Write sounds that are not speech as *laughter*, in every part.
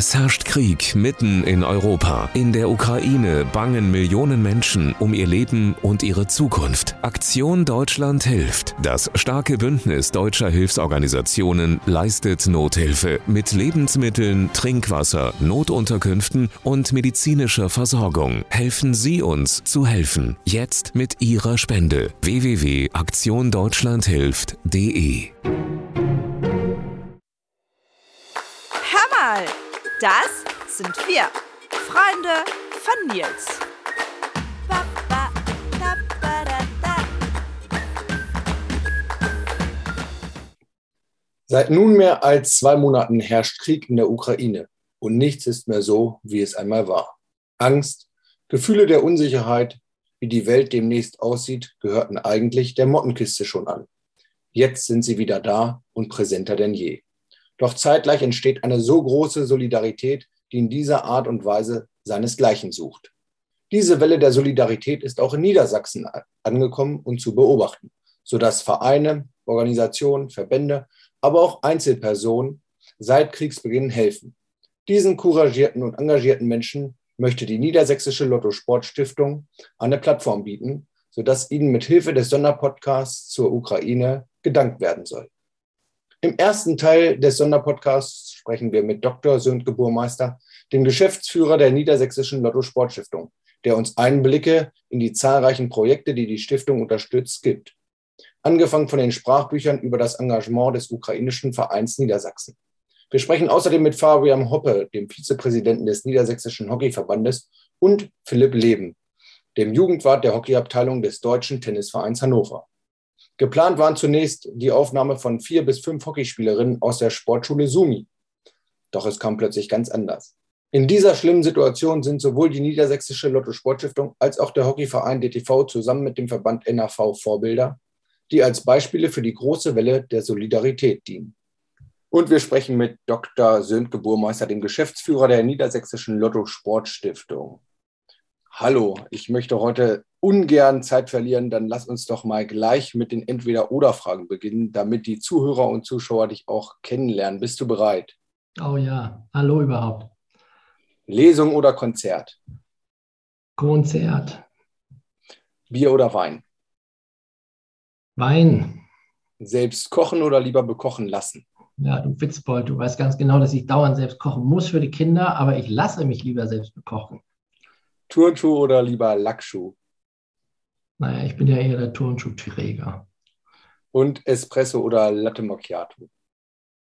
Es herrscht Krieg mitten in Europa. In der Ukraine bangen Millionen Menschen um ihr Leben und ihre Zukunft. Aktion Deutschland hilft. Das starke Bündnis deutscher Hilfsorganisationen leistet Nothilfe mit Lebensmitteln, Trinkwasser, Notunterkünften und medizinischer Versorgung. Helfen Sie uns zu helfen. Jetzt mit Ihrer Spende. www.aktiondeutschlandhilft.de Das sind wir, Freunde von Nils. Seit nunmehr als zwei Monaten herrscht Krieg in der Ukraine und nichts ist mehr so, wie es einmal war. Angst, Gefühle der Unsicherheit, wie die Welt demnächst aussieht, gehörten eigentlich der Mottenkiste schon an. Jetzt sind sie wieder da und präsenter denn je. Doch zeitgleich entsteht eine so große Solidarität, die in dieser Art und Weise seinesgleichen sucht. Diese Welle der Solidarität ist auch in Niedersachsen angekommen und zu beobachten, sodass Vereine, Organisationen, Verbände, aber auch Einzelpersonen seit Kriegsbeginn helfen. Diesen couragierten und engagierten Menschen möchte die Niedersächsische Lotto Sport Stiftung eine Plattform bieten, sodass ihnen mit Hilfe des Sonderpodcasts zur Ukraine gedankt werden soll. Im ersten Teil des Sonderpodcasts sprechen wir mit Dr. Sönke Burmeister, dem Geschäftsführer der Niedersächsischen Lotto Sportstiftung, der uns Einblicke in die zahlreichen Projekte, die die Stiftung unterstützt, gibt. Angefangen von den Sprachbüchern über das Engagement des ukrainischen Vereins Niedersachsen. Wir sprechen außerdem mit Fabian Hoppe, dem Vizepräsidenten des Niedersächsischen Hockeyverbandes, und Philipp Leben, dem Jugendwart der Hockeyabteilung des Deutschen Tennisvereins Hannover. Geplant waren zunächst die Aufnahme von vier bis fünf Hockeyspielerinnen aus der Sportschule Sumi. Doch es kam plötzlich ganz anders. In dieser schlimmen Situation sind sowohl die Niedersächsische Lotto Sportstiftung als auch der Hockeyverein DTV zusammen mit dem Verband NAV Vorbilder, die als Beispiele für die große Welle der Solidarität dienen. Und wir sprechen mit Dr. Sönke Burmeister, dem Geschäftsführer der Niedersächsischen Lotto Sportstiftung. Hallo, ich möchte heute ungern Zeit verlieren, dann lass uns doch mal gleich mit den Entweder-Oder-Fragen beginnen, damit die Zuhörer und Zuschauer dich auch kennenlernen. Bist du bereit? Oh ja, hallo überhaupt. Lesung oder Konzert? Konzert. Bier oder Wein? Wein. Selbst kochen oder lieber bekochen lassen? Ja, du Witzbold, du weißt ganz genau, dass ich dauernd selbst kochen muss für die Kinder, aber ich lasse mich lieber selbst bekochen. Turnschuh oder lieber Lackschuh? Naja, ich bin ja eher der Turnschuhträger. Und Espresso oder Latte Macchiato?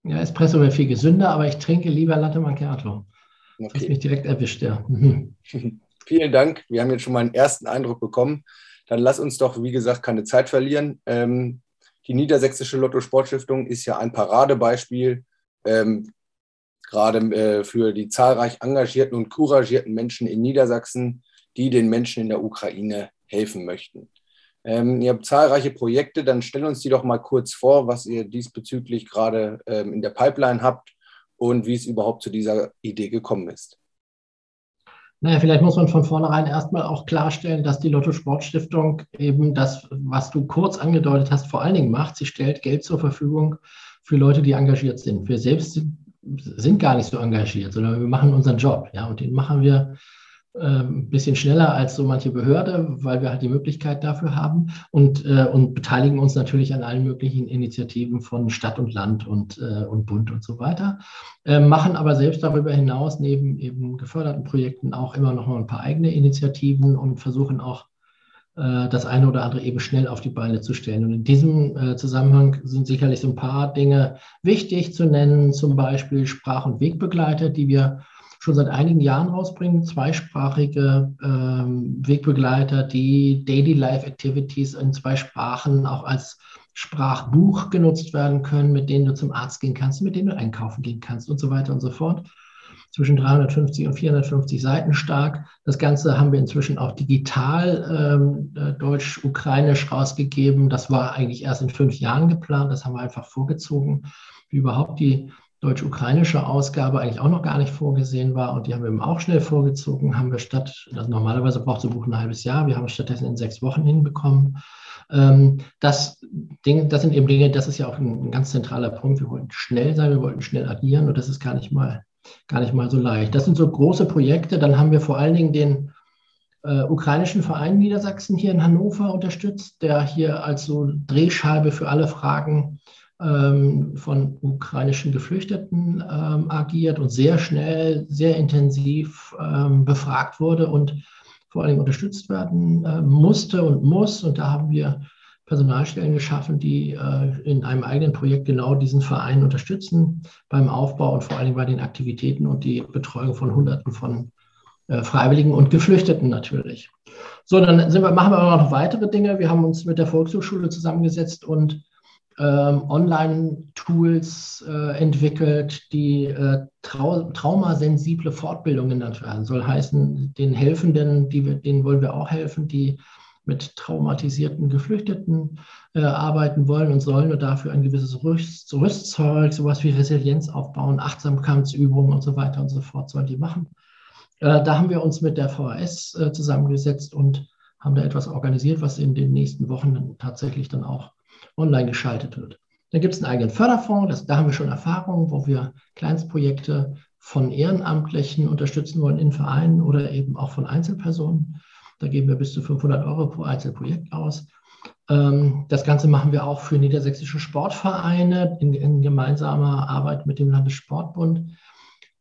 Ja, Espresso wäre viel gesünder, aber ich trinke lieber Latte Macchiato. Okay. Hast mich direkt erwischt, ja. *laughs* Vielen Dank. Wir haben jetzt schon mal einen ersten Eindruck bekommen. Dann lass uns doch, wie gesagt, keine Zeit verlieren. Ähm, die Niedersächsische Lotto Sportstiftung ist ja ein Paradebeispiel ähm, gerade äh, für die zahlreich engagierten und couragierten Menschen in Niedersachsen, die den Menschen in der Ukraine helfen möchten. Ähm, ihr habt zahlreiche Projekte, dann stell uns die doch mal kurz vor, was ihr diesbezüglich gerade ähm, in der Pipeline habt und wie es überhaupt zu dieser Idee gekommen ist. Naja, vielleicht muss man von vornherein erstmal auch klarstellen, dass die Lotto Sportstiftung eben das, was du kurz angedeutet hast, vor allen Dingen macht. Sie stellt Geld zur Verfügung für Leute, die engagiert sind. Wir selbst sind gar nicht so engagiert, sondern wir machen unseren Job. Ja, und den machen wir ein bisschen schneller als so manche Behörde, weil wir halt die Möglichkeit dafür haben und, äh, und beteiligen uns natürlich an allen möglichen Initiativen von Stadt und Land und, äh, und Bund und so weiter. Äh, machen aber selbst darüber hinaus neben eben geförderten Projekten auch immer noch mal ein paar eigene Initiativen und versuchen auch äh, das eine oder andere eben schnell auf die Beine zu stellen. Und in diesem äh, Zusammenhang sind sicherlich so ein paar Dinge wichtig zu nennen, zum Beispiel Sprach- und Wegbegleiter, die wir schon seit einigen Jahren rausbringen, zweisprachige ähm, Wegbegleiter, die Daily Life Activities in zwei Sprachen auch als Sprachbuch genutzt werden können, mit denen du zum Arzt gehen kannst, mit denen du einkaufen gehen kannst und so weiter und so fort zwischen 350 und 450 Seiten stark. Das Ganze haben wir inzwischen auch digital ähm, äh, deutsch-ukrainisch rausgegeben. Das war eigentlich erst in fünf Jahren geplant. Das haben wir einfach vorgezogen, wie überhaupt die deutsch-ukrainische Ausgabe eigentlich auch noch gar nicht vorgesehen war. Und die haben wir eben auch schnell vorgezogen. Haben wir statt, also normalerweise braucht so ein Buch ein halbes Jahr. Wir haben es stattdessen in sechs Wochen hinbekommen. Ähm, das, Ding, das sind eben Dinge, das ist ja auch ein, ganz zentraler Punkt. Wir wollten schnell sein, wir wollten schnell agieren und das ist gar nicht mal gar nicht mal so leicht. Das sind so große Projekte. Dann haben wir vor allen Dingen den äh, ukrainischen Verein Niedersachsen hier in Hannover unterstützt, der hier als so Drehscheibe für alle Fragen von ukrainischen Geflüchteten ähm, agiert und sehr schnell, sehr intensiv ähm, befragt wurde und vor allem unterstützt werden musste und muss. Und da haben wir Personalstellen geschaffen, die äh, in einem eigenen Projekt genau diesen Verein unterstützen beim Aufbau und vor allem bei den Aktivitäten und die Betreuung von Hunderten von äh, Freiwilligen und Geflüchteten natürlich. So, dann wir, machen wir aber noch weitere Dinge. Wir haben uns mit der Volkshochschule zusammengesetzt und ähm, Online-Tools äh, entwickelt, die äh, trau traumasensible Fortbildung genannt werden. Soll heißen, den Helfenden, die wir, denen wollen wir auch helfen, die mit traumatisierten Geflüchteten äh, arbeiten wollen und sollen und dafür ein gewisses Rüst, Rüstzeug, sowas wie Resilienz aufbauen, Achtsamkeitsübungen und so weiter und so fort sollen die machen. Äh, da haben wir uns mit der VHS äh, zusammengesetzt und haben da etwas organisiert, was in den nächsten Wochen tatsächlich dann auch online geschaltet wird. Dann gibt es einen eigenen Förderfonds, das, da haben wir schon Erfahrungen, wo wir Kleinstprojekte von Ehrenamtlichen unterstützen wollen in Vereinen oder eben auch von Einzelpersonen. Da geben wir bis zu 500 Euro pro Einzelprojekt aus. Ähm, das Ganze machen wir auch für niedersächsische Sportvereine in, in gemeinsamer Arbeit mit dem Landessportbund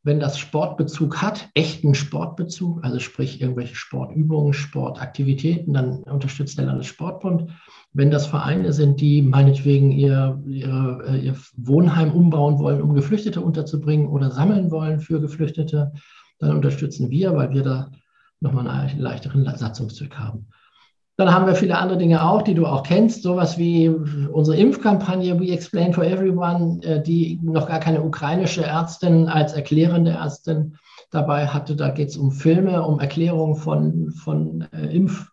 wenn das Sportbezug hat, echten Sportbezug, also sprich irgendwelche Sportübungen, Sportaktivitäten, dann unterstützt der Landessportbund. Wenn das Vereine sind, die meinetwegen ihr, ihr, äh, ihr Wohnheim umbauen wollen, um Geflüchtete unterzubringen oder sammeln wollen für Geflüchtete, dann unterstützen wir, weil wir da nochmal einen leichteren Satzungszweck haben. Dann haben wir viele andere Dinge auch, die du auch kennst, sowas wie unsere Impfkampagne We Explain for Everyone, äh, die noch gar keine ukrainische Ärztin als erklärende Ärztin dabei hatte. Da geht es um Filme, um Erklärungen von, von, äh, Impf,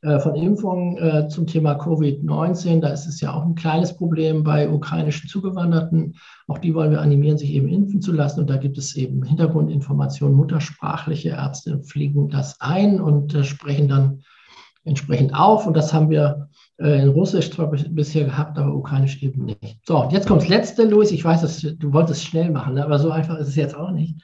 von Impfungen äh, zum Thema Covid-19. Da ist es ja auch ein kleines Problem bei ukrainischen Zugewanderten. Auch die wollen wir animieren, sich eben impfen zu lassen. Und da gibt es eben Hintergrundinformationen. Muttersprachliche Ärzte fliegen das ein und äh, sprechen dann entsprechend auf. Und das haben wir äh, in Russisch zwar bisher gehabt, aber ukrainisch eben nicht. So, jetzt kommt das letzte, Luis. Ich weiß, dass du wolltest schnell machen, ne? aber so einfach ist es jetzt auch nicht.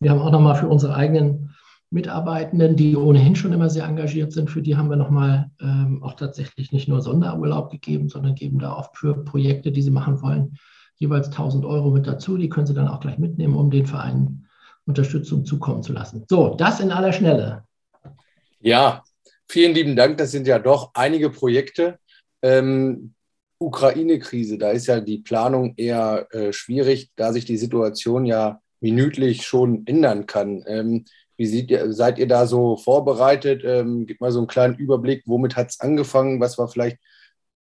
Wir haben auch nochmal für unsere eigenen Mitarbeitenden, die ohnehin schon immer sehr engagiert sind, für die haben wir nochmal ähm, auch tatsächlich nicht nur Sonderurlaub gegeben, sondern geben da oft für Projekte, die sie machen wollen, jeweils 1000 Euro mit dazu. Die können sie dann auch gleich mitnehmen, um den Vereinen Unterstützung zukommen zu lassen. So, das in aller Schnelle. Ja, Vielen lieben Dank. Das sind ja doch einige Projekte. Ähm, Ukraine-Krise, da ist ja die Planung eher äh, schwierig, da sich die Situation ja minütlich schon ändern kann. Ähm, wie sieht ihr, seid ihr da so vorbereitet? Ähm, gib mal so einen kleinen Überblick, womit hat es angefangen? Was war vielleicht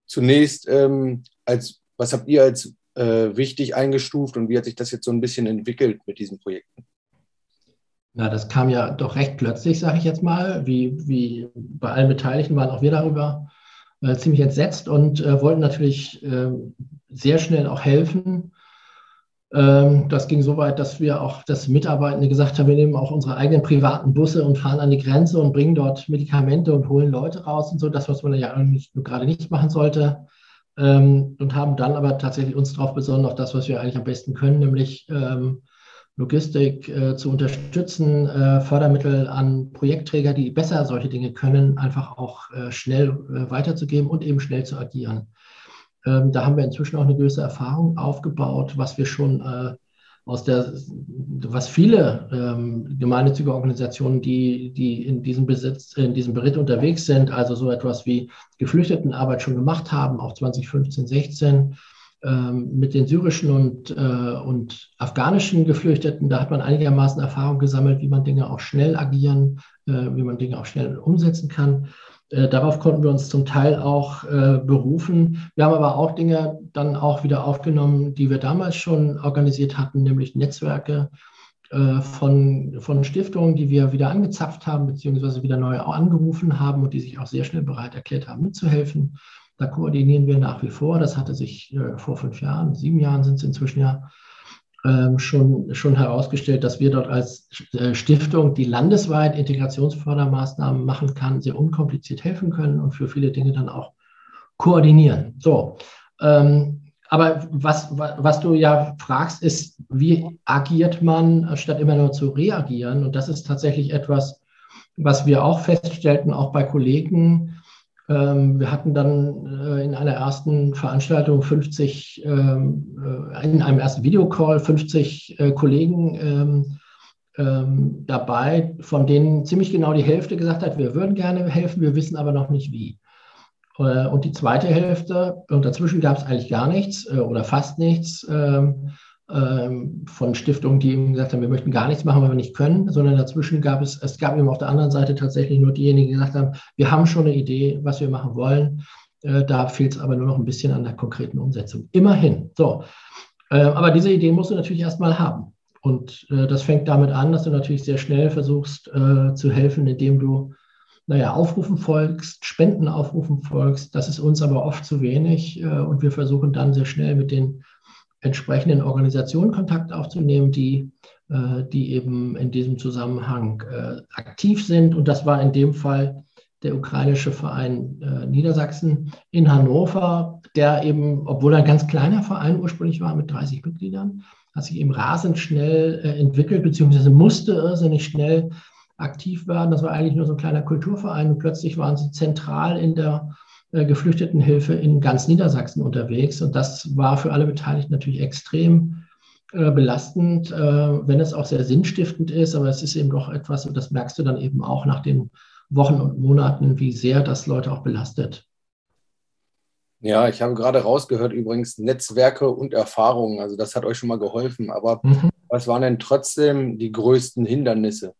zunächst ähm, als, was habt ihr als äh, wichtig eingestuft und wie hat sich das jetzt so ein bisschen entwickelt mit diesen Projekten? Na, das kam ja doch recht plötzlich, sage ich jetzt mal. Wie, wie bei allen Beteiligten waren auch wir darüber äh, ziemlich entsetzt und äh, wollten natürlich äh, sehr schnell auch helfen. Ähm, das ging so weit, dass wir auch das Mitarbeitende gesagt haben, wir nehmen auch unsere eigenen privaten Busse und fahren an die Grenze und bringen dort Medikamente und holen Leute raus und so, das, was man ja nicht, gerade nicht machen sollte. Ähm, und haben dann aber tatsächlich uns darauf besonnen, auf das, was wir eigentlich am besten können, nämlich ähm, Logistik äh, zu unterstützen, äh, Fördermittel an Projektträger, die besser solche Dinge können, einfach auch äh, schnell weiterzugeben und eben schnell zu agieren. Ähm, da haben wir inzwischen auch eine gewisse Erfahrung aufgebaut, was wir schon äh, aus der, was viele ähm, gemeinnützige Organisationen, die, die in diesem Besitz, in diesem Beritt unterwegs sind, also so etwas wie Geflüchtetenarbeit schon gemacht haben, auch 2015, 16, ähm, mit den syrischen und, äh, und afghanischen Geflüchteten, da hat man einigermaßen Erfahrung gesammelt, wie man Dinge auch schnell agieren, äh, wie man Dinge auch schnell umsetzen kann. Äh, darauf konnten wir uns zum Teil auch berufen. Wir haben aber auch Dinge dann auch wieder aufgenommen, die wir damals schon organisiert hatten, nämlich Netzwerke von, von Stiftungen, die wir wieder angezapft haben, beziehungsweise wieder neu angerufen haben und die sich auch sehr schnell bereit erklärt haben, mitzuhelfen. Da koordinieren wir nach wie vor. Das hatte sich äh, vor fünf Jahren, sieben Jahren sind es inzwischen ja, schon, schon herausgestellt, dass wir dort als äh, Stiftung, die landesweit Integrationsfördermaßnahmen machen kann, sehr unkompliziert helfen können und für viele Dinge dann auch koordinieren. So, ähm, aber was, was du ja fragst, ist, wie agiert man, statt immer nur zu reagieren? Und das ist tatsächlich etwas, was wir auch feststellten, auch bei Kollegen. Ähm, wir hatten dann äh, in einer ersten Veranstaltung 50, ähm, äh, in einem ersten Videocall 50 äh, Kollegen ähm, dabei, von denen ziemlich genau die Hälfte gesagt hat, wir würden gerne helfen, wir wissen aber noch nicht wie. Und die zweite Hälfte, und dazwischen gab es eigentlich gar nichts oder fast nichts von Stiftungen, die eben gesagt haben, wir möchten gar nichts machen, weil wir nicht können, sondern dazwischen gab es, es gab eben auf der anderen Seite tatsächlich nur diejenigen, die gesagt haben, wir haben schon eine Idee, was wir machen wollen. Äh, da fehlt es aber nur noch ein bisschen an der konkreten Umsetzung. Immerhin. So. Aber diese Idee musst du natürlich erstmal haben. Und das fängt damit an, dass du natürlich sehr schnell versuchst zu helfen, indem du naja, Aufrufen folgst, Spenden aufrufen folgst. Das ist uns aber oft zu wenig äh, und wir versuchen dann sehr schnell mit den entsprechenden Organisationen Kontakt aufzunehmen, die, äh, die eben in diesem Zusammenhang äh, aktiv sind. Und das war in dem Fall der ukrainische Verein äh, Niedersachsen in Hannover, der eben, obwohl ein ganz kleiner Verein ursprünglich war mit 30 Mitgliedern, hat sich eben rasend schnell entwickelt, beziehungsweise musste irrsinnig schnell aktiv werden. Das war eigentlich nur so ein kleiner Kulturverein und plötzlich waren sie zentral in der Geflüchtetenhilfe in ganz Niedersachsen unterwegs. Und das war für alle Beteiligten natürlich extrem äh, belastend, äh, wenn es auch sehr sinnstiftend ist. Aber es ist eben doch etwas, und das merkst du dann eben auch nach den Wochen und Monaten, wie sehr das Leute auch belastet. Ja, ich habe gerade rausgehört, übrigens Netzwerke und Erfahrungen. Also das hat euch schon mal geholfen. Aber mhm. was waren denn trotzdem die größten Hindernisse?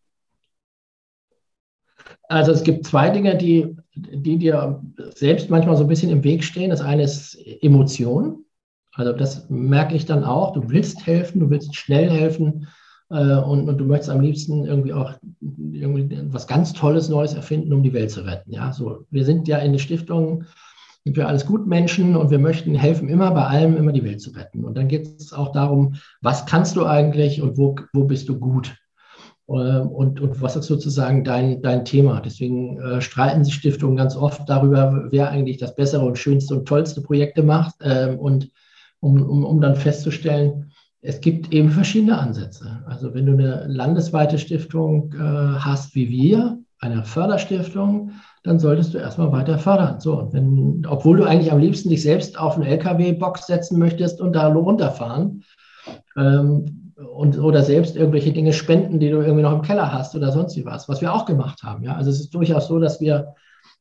Also es gibt zwei Dinge, die, die dir selbst manchmal so ein bisschen im Weg stehen. Das eine ist Emotion. Also das merke ich dann auch. Du willst helfen, du willst schnell helfen äh, und, und, du möchtest am liebsten irgendwie auch irgendwie was ganz Tolles Neues erfinden, um die Welt zu retten. Ja, so wir sind ja in der Stiftung sind wir alles Gutmenschen und wir möchten helfen, immer bei allem immer die Welt zu retten. Und dann geht es auch darum, was kannst du eigentlich und wo, wo bist du gut? Ähm, und, und was ist sozusagen dein, dein Thema? Deswegen äh, streiten sich Stiftungen ganz oft darüber, wer eigentlich das bessere und schönste und tollste Projekte macht. Ähm, und um, um, um dann festzustellen, es gibt eben verschiedene Ansätze. Also wenn du eine landesweite Stiftung äh, hast wie wir, eine Förderstiftung, dann solltest du erstmal weiter fördern. So, wenn, obwohl du eigentlich am liebsten dich selbst auf eine LKW-Box setzen möchtest und da runterfahren, ähm, und, oder selbst irgendwelche Dinge spenden, die du irgendwie noch im Keller hast oder sonst was, was wir auch gemacht haben. Ja? Also es ist durchaus so, dass wir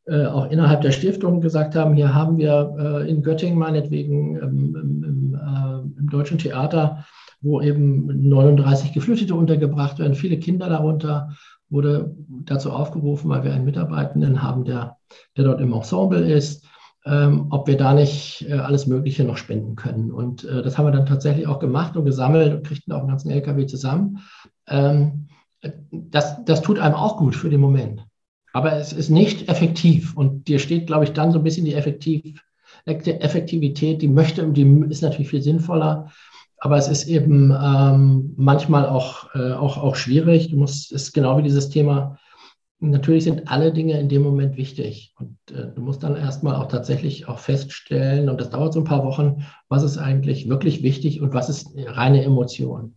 äh, auch innerhalb der Stiftung gesagt haben, hier haben wir äh, in Göttingen meinetwegen ähm, im, im, äh, im, Deutschen Theater, wo eben 39 Geflüchtete untergebracht werden, viele Kinder darunter, wurde dazu aufgerufen, weil wir einen Mitarbeitenden haben, der, der dort im Ensemble ist, ähm, ob wir da nicht äh, alles Mögliche noch spenden können. Und äh, das haben wir dann tatsächlich auch gemacht und gesammelt und kriegten auch einen ganzen LKW zusammen. Ähm, das, das tut einem auch gut für den Moment. Aber es ist nicht effektiv. Und dir steht, glaube ich, dann so ein bisschen die Effektiv, Effektivität, die möchte, die ist natürlich viel sinnvoller. Aber es ist eben ähm, manchmal auch, äh, auch, auch schwierig. Du musst, ist genau wie dieses Thema natürlich sind alle Dinge in dem Moment wichtig. Und äh, du musst dann erstmal auch tatsächlich auch feststellen, und das dauert so ein paar Wochen, was ist eigentlich wirklich wichtig und was ist reine Emotion.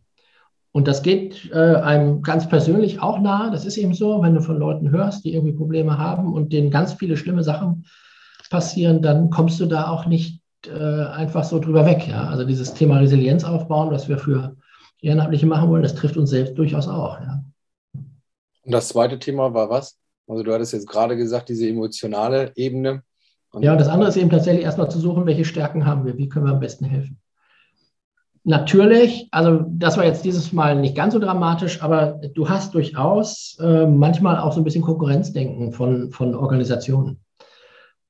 Und das geht äh, einem ganz persönlich auch nahe. Das ist eben so, wenn du von Leuten hörst, die irgendwie Probleme haben und denen ganz viele schlimme Sachen passieren, dann kommst du da auch nicht äh, einfach so drüber weg. Ja? Also dieses Thema Resilienz aufbauen, was wir für Ehrenamtliche machen wollen, das trifft uns selbst durchaus auch. Ja? Und das zweite Thema war was? Also du hattest jetzt gerade gesagt, diese emotionale Ebene. Und ja, und das andere ist eben tatsächlich erstmal zu suchen, welche Stärken haben wir, wie können wir am besten helfen. Natürlich, also das war jetzt dieses Mal nicht ganz so dramatisch, aber du hast durchaus äh, manchmal auch so ein bisschen Konkurrenzdenken von, von Organisationen.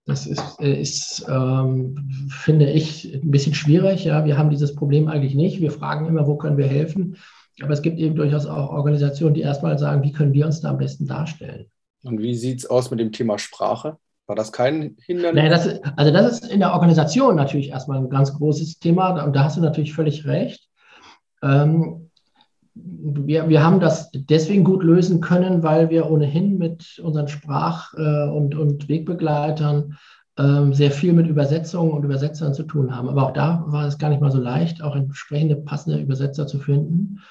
Das ist, äh, ist ähm, finde ich, ein bisschen schwierig. Ja, wir haben dieses Problem eigentlich nicht. Wir fragen immer, wo können wir helfen? Aber es gibt eben durchaus auch Organisationen, die erstmal sagen, wie können wir uns da am besten darstellen. Und wie sieht es aus mit dem Thema Sprache? War das kein Hindernis? Naja, das also das ist in der Organisation natürlich erstmal ein ganz großes Thema und da hast du natürlich völlig recht. Ähm, wir, wir haben das deswegen gut lösen können, weil wir ohnehin mit unseren Sprach- äh, und, und Wegbegleitern ähm, sehr viel mit Übersetzungen und Übersetzern zu tun haben. Aber auch da war es gar nicht mal so leicht, auch entsprechende passende Übersetzer zu finden.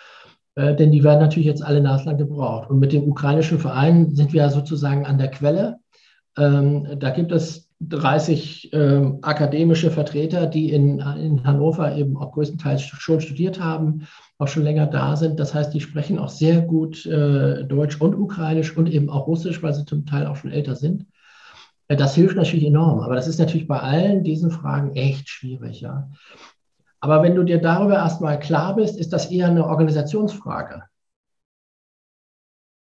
Äh, denn die werden natürlich jetzt alle naslang gebraucht. Und mit dem ukrainischen Verein sind wir ja sozusagen an der Quelle. Ähm, da gibt es 30 ähm, akademische Vertreter, die in, in Hannover eben auch größtenteils schon studiert haben, auch schon länger da sind. Das heißt, die sprechen auch sehr gut äh, Deutsch und Ukrainisch und eben auch Russisch, weil sie zum Teil auch schon älter sind. Äh, das hilft natürlich enorm, aber das ist natürlich bei allen diesen Fragen echt schwierig. Ja. Aber wenn du dir darüber erstmal klar bist, ist das eher eine Organisationsfrage.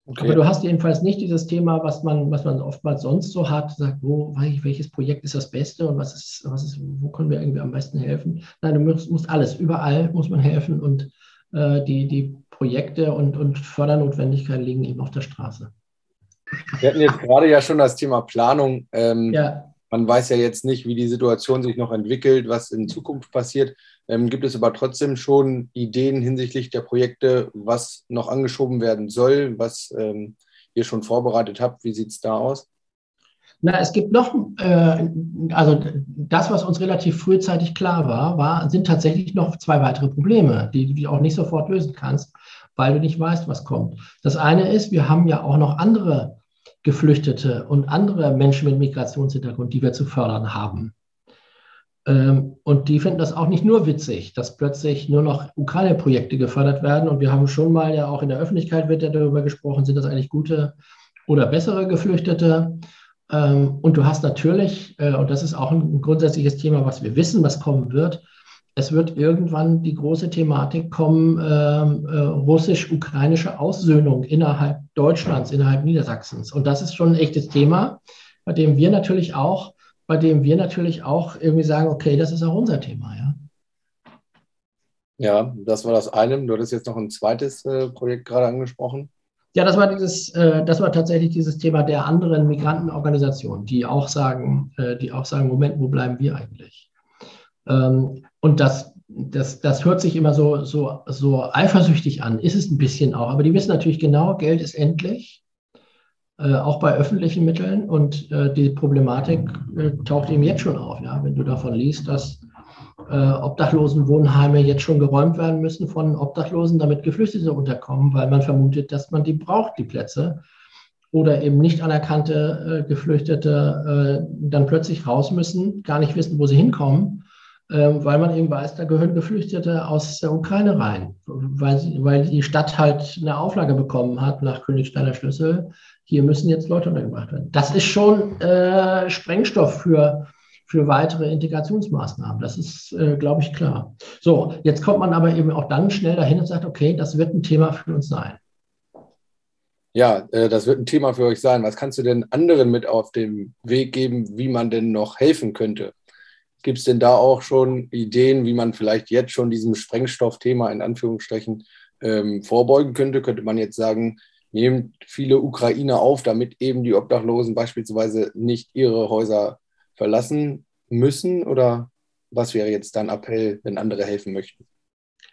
Okay. Aber du hast jedenfalls nicht dieses Thema, was man, was man oftmals sonst so hat, sagt, wo, welches Projekt ist das Beste und was ist, was ist, wo können wir irgendwie am besten helfen? Nein, du musst, musst alles, überall muss man helfen und äh, die, die Projekte und, und Fördernotwendigkeiten liegen eben auf der Straße. Wir hatten jetzt gerade ja schon das Thema Planung. Ähm, ja. Man weiß ja jetzt nicht, wie die Situation sich noch entwickelt, was in Zukunft passiert. Ähm, gibt es aber trotzdem schon Ideen hinsichtlich der Projekte, was noch angeschoben werden soll, was ähm, ihr schon vorbereitet habt? Wie sieht es da aus? Na, es gibt noch, äh, also das, was uns relativ frühzeitig klar war, war, sind tatsächlich noch zwei weitere Probleme, die du auch nicht sofort lösen kannst, weil du nicht weißt, was kommt. Das eine ist, wir haben ja auch noch andere Geflüchtete und andere Menschen mit Migrationshintergrund, die wir zu fördern haben. Ähm, und die finden das auch nicht nur witzig, dass plötzlich nur noch Ukraine-Projekte gefördert werden. Und wir haben schon mal ja auch in der Öffentlichkeit wird ja darüber gesprochen, sind das eigentlich gute oder bessere Geflüchtete? Ähm, und du hast natürlich, äh, und das ist auch ein grundsätzliches Thema, was wir wissen, was kommen wird, es wird irgendwann die große Thematik kommen, ähm, äh, russisch-ukrainische Aussöhnung innerhalb Deutschlands, innerhalb Niedersachsens. Und das ist schon ein echtes Thema, bei dem wir natürlich auch, bei dem wir natürlich auch irgendwie sagen, okay, das ist auch unser Thema, ja. Ja, das war das eine. Du hattest jetzt noch ein zweites äh, Projekt gerade angesprochen. Ja, das war dieses, äh, das war tatsächlich dieses Thema der anderen Migrantenorganisationen, die auch sagen, äh, die auch sagen, Moment, wo bleiben wir eigentlich? Ähm, und das, das, das hört sich immer so, so, so eifersüchtig an, ist es ein bisschen auch. Aber die wissen natürlich genau, Geld ist endlich, äh, auch bei öffentlichen Mitteln. Und äh, die Problematik äh, taucht eben jetzt schon auf. Ja? Wenn du davon liest, dass äh, Obdachlosenwohnheime jetzt schon geräumt werden müssen von Obdachlosen, damit Geflüchtete unterkommen, weil man vermutet, dass man die braucht, die Plätze. Oder eben nicht anerkannte äh, Geflüchtete dann plötzlich raus müssen, gar nicht wissen, wo sie hinkommen weil man eben weiß, da gehören Geflüchtete aus der Ukraine rein, weil, sie, weil die Stadt halt eine Auflage bekommen hat nach Königsteiner Schlüssel. Hier müssen jetzt Leute untergebracht werden. Das ist schon äh, Sprengstoff für, für weitere Integrationsmaßnahmen. Das ist, äh, glaube ich, klar. So, jetzt kommt man aber eben auch dann schnell dahin und sagt, okay, das wird ein Thema für uns sein. Ja, äh, das wird ein Thema für euch sein. Was kannst du denn anderen mit auf den Weg geben, wie man denn noch helfen könnte? Gibt es denn da auch schon Ideen, wie man vielleicht jetzt schon diesem Sprengstoffthema in Anführungsstrichen ähm, vorbeugen könnte? Könnte man jetzt sagen, nehmt viele Ukrainer auf, damit eben die Obdachlosen beispielsweise nicht ihre Häuser verlassen müssen? Oder was wäre jetzt dein Appell, wenn andere helfen möchten?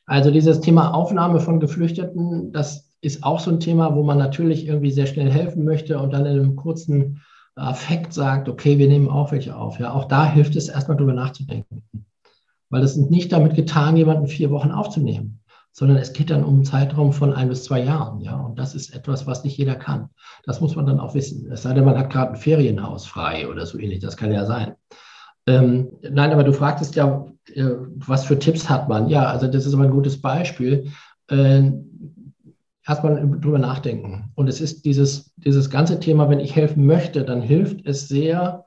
Also dieses Thema Aufnahme von Geflüchteten, das ist auch so ein Thema, wo man natürlich irgendwie sehr schnell helfen möchte und dann in einem kurzen Affekt sagt, okay, wir nehmen auch welche auf. Ja, auch da hilft es erstmal drüber nachzudenken. Weil es ist nicht damit getan, jemanden vier Wochen aufzunehmen, sondern es geht dann um einen Zeitraum von ein bis zwei Jahren. Ja, und das ist etwas, was nicht jeder kann. Das muss man dann auch wissen. Es sei denn, man hat gerade ein Ferienhaus frei oder so ähnlich. Das kann ja sein. Ähm, nein, aber du fragtest ja, äh, was für Tipps hat man? Ja, also das ist aber ein gutes Beispiel. Äh, erstmal drüber nachdenken. Und es ist dieses, dieses ganze Thema, wenn ich helfen möchte, dann hilft es sehr,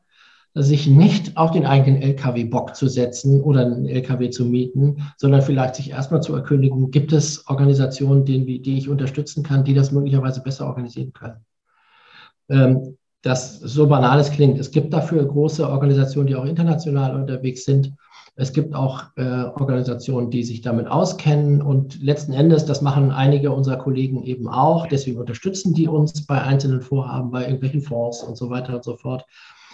sich nicht auf den eigenen LKW-Bock zu setzen oder einen LKW zu mieten, sondern vielleicht sich erstmal zu erkündigen, gibt es Organisationen, denen, die ich unterstützen kann, die das möglicherweise besser organisieren können. Ähm, das so banal es klingt. Es gibt dafür große Organisationen, die auch international unterwegs sind. Es gibt auch äh, Organisationen, die sich damit auskennen und letzten Endes, das machen einige unserer Kollegen eben auch, deswegen unterstützen die uns bei einzelnen Vorhaben, bei irgendwelchen Fonds und so weiter und so fort,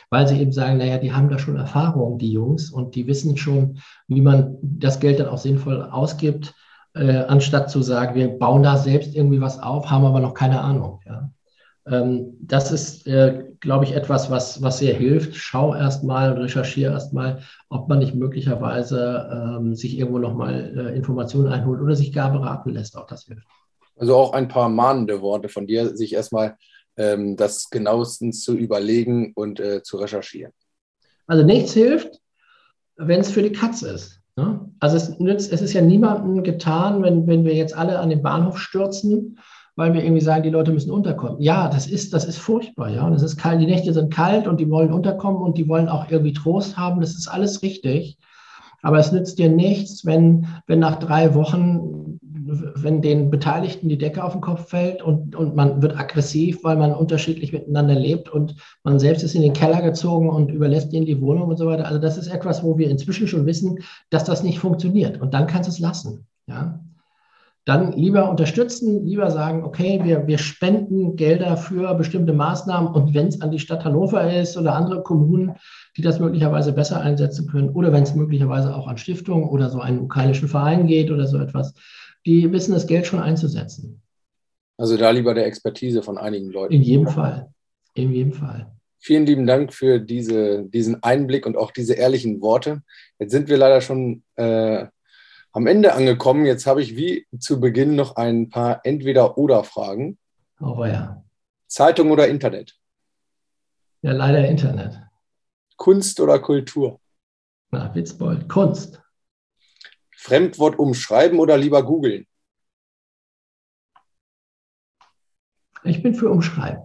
weil sie eben sagen, naja, die haben da schon Erfahrung, die Jungs, und die wissen schon, wie man das Geld dann auch sinnvoll ausgibt, äh, anstatt zu sagen, wir bauen da selbst irgendwie was auf, haben aber noch keine Ahnung. Ja. Ähm, das ist, äh, glaube ich, etwas, was, was sehr hilft. Schau erstmal, recherchiere erstmal, ob man nicht möglicherweise ähm, sich irgendwo nochmal äh, Informationen einholt oder sich gar beraten lässt. Auch das hilft. Also auch ein paar mahnende Worte von dir, sich erstmal ähm, das genauestens zu überlegen und äh, zu recherchieren. Also nichts hilft, wenn es für die Katze ist. Ne? Also es, nützt, es ist ja niemandem getan, wenn, wenn wir jetzt alle an den Bahnhof stürzen, weil wir irgendwie sagen, die Leute müssen unterkommen. Ja, das ist, das ist furchtbar, ja. Und es ist kalt, die Nächte sind kalt und die wollen unterkommen und die wollen auch irgendwie Trost haben. Das ist alles richtig. Aber es nützt dir nichts, wenn, wenn nach drei Wochen, wenn den Beteiligten die Decke auf den Kopf fällt und, und man wird aggressiv, weil man unterschiedlich miteinander lebt und man selbst ist in den Keller gezogen und überlässt ihnen die Wohnung und so weiter. Also das ist etwas, wo wir inzwischen schon wissen, dass das nicht funktioniert. Und dann kannst du es lassen. Ja? Dann lieber unterstützen, lieber sagen, okay, wir, wir spenden Gelder für bestimmte Maßnahmen und wenn es an die Stadt Hannover ist oder andere Kommunen, die das möglicherweise besser einsetzen können oder wenn es möglicherweise auch an Stiftungen oder so einen ukrainischen Verein geht oder so etwas, die wissen das Geld schon einzusetzen. Also da lieber der Expertise von einigen Leuten. In jedem Fall. In jedem Fall. Vielen lieben Dank für diese, diesen Einblick und auch diese ehrlichen Worte. Jetzt sind wir leider schon äh, am Ende angekommen. Jetzt habe ich wie zu Beginn noch ein paar Entweder-Oder-Fragen. Oh ja. Zeitung oder Internet? Ja, leider Internet. Kunst oder Kultur? Na, Witzbold. Kunst. Fremdwort umschreiben oder lieber googeln? Ich bin für umschreiben.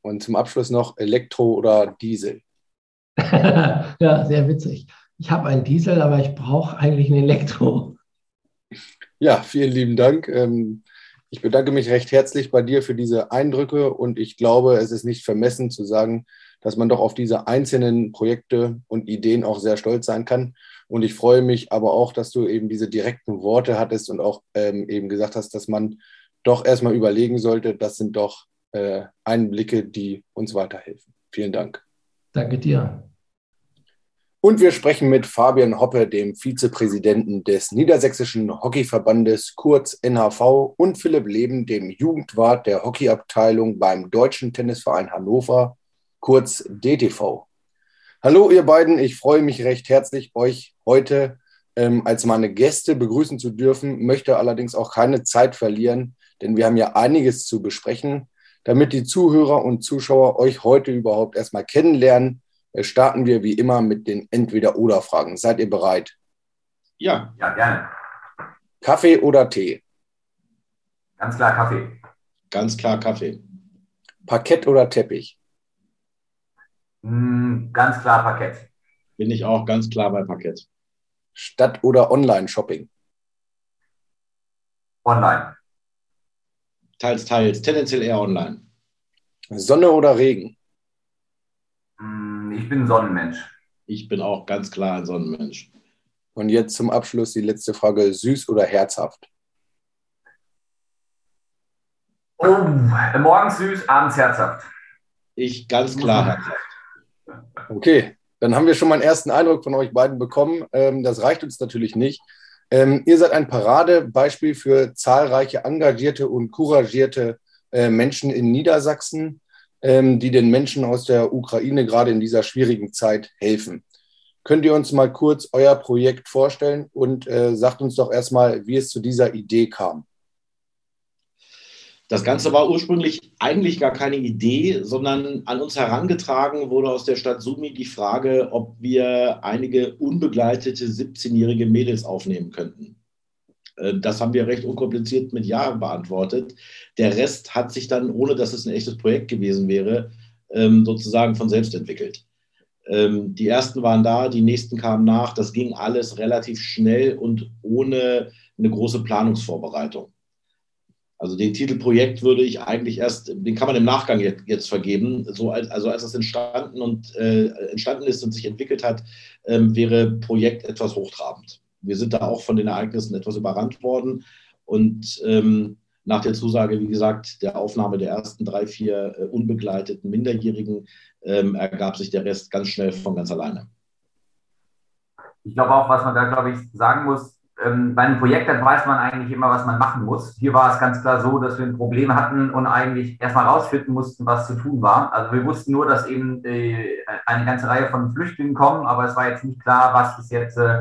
Und zum Abschluss noch Elektro oder Diesel? *laughs* ja, sehr witzig. Ich habe einen Diesel, aber ich brauche eigentlich ein Elektro. Ja, vielen lieben Dank. Ähm, ich bedanke mich recht herzlich bei dir für diese Eindrücke und ich glaube, es ist nicht vermessen zu sagen, dass man doch auf diese einzelnen Projekte und Ideen auch sehr stolz sein kann. Und ich freue mich aber auch, dass du eben diese direkten Worte hattest und auch ähm, eben gesagt hast, dass man doch erstmal überlegen sollte, das sind doch äh, Einblicke, die uns weiterhelfen. Vielen Dank. Danke dir. Und wir sprechen mit Fabian Hoppe, dem Vizepräsidenten des Niedersächsischen Hockeyverbandes, kurz NHV, und Philipp Leben, dem Jugendwart der Hockeyabteilung beim Deutschen Tennisverein Hannover, kurz DTV. Hallo ihr beiden, ich freue mich recht herzlich, euch heute ähm, als meine Gäste begrüßen zu dürfen, möchte allerdings auch keine Zeit verlieren, denn wir haben ja einiges zu besprechen. Damit die Zuhörer und Zuschauer euch heute überhaupt erstmal kennenlernen, starten wir wie immer mit den Entweder-Oder-Fragen. Seid ihr bereit? Ja. Ja, gerne. Kaffee oder Tee? Ganz klar Kaffee. Ganz klar Kaffee. Parkett oder Teppich? Mm, ganz klar Parkett. Bin ich auch ganz klar bei Parkett. Stadt- oder Online-Shopping? Online. Teils, teils. Tendenziell eher online. Sonne oder Regen? Mm, ich bin ein Sonnenmensch. Ich bin auch ganz klar ein Sonnenmensch. Und jetzt zum Abschluss die letzte Frage: Süß oder herzhaft? Oh, morgens süß, abends herzhaft. Ich ganz klar herzhaft. Okay, dann haben wir schon mal einen ersten Eindruck von euch beiden bekommen. Ähm, das reicht uns natürlich nicht. Ähm, ihr seid ein Paradebeispiel für zahlreiche engagierte und couragierte äh, Menschen in Niedersachsen, die den Menschen aus der Ukraine gerade in dieser schwierigen Zeit helfen. Könnt ihr uns mal kurz euer Projekt vorstellen und äh, sagt uns doch erstmal, wie es zu dieser Idee kam? Das Ganze war ursprünglich eigentlich gar keine Idee, sondern an uns herangetragen wurde aus der Stadt Sumi die Frage, ob wir einige unbegleitete 17-jährige Mädels aufnehmen könnten. Äh, das haben wir recht unkompliziert mit Ja beantwortet. Der Rest hat sich dann, ohne dass es ein echtes Projekt gewesen wäre, ähm, sozusagen von selbst entwickelt. Ähm, die ersten waren da, die nächsten kamen nach. Das ging alles relativ schnell und ohne eine große Planungsvorbereitung. Also den Titel Projekt würde ich eigentlich erst, den kann man im Nachgang jetzt, jetzt vergeben. So als, also als es entstanden und äh, entstanden ist und sich entwickelt hat, ähm, wäre Projekt etwas hochtrabend. Wir sind da auch von den Ereignissen etwas überrannt worden und ähm, nach der Zusage, wie gesagt, der Aufnahme der ersten drei, vier äh, unbegleiteten Minderjährigen ähm, ergab sich der Rest ganz schnell von ganz alleine. Ich glaube auch, was man da, glaube ich, sagen muss, ähm, bei einem Projekt, dann weiß man eigentlich immer, was man machen muss. Hier war es ganz klar so, dass wir ein Problem hatten und eigentlich erstmal rausfinden mussten, was zu tun war. Also wir wussten nur, dass eben äh, eine ganze Reihe von Flüchtlingen kommen, aber es war jetzt nicht klar, was ist jetzt äh,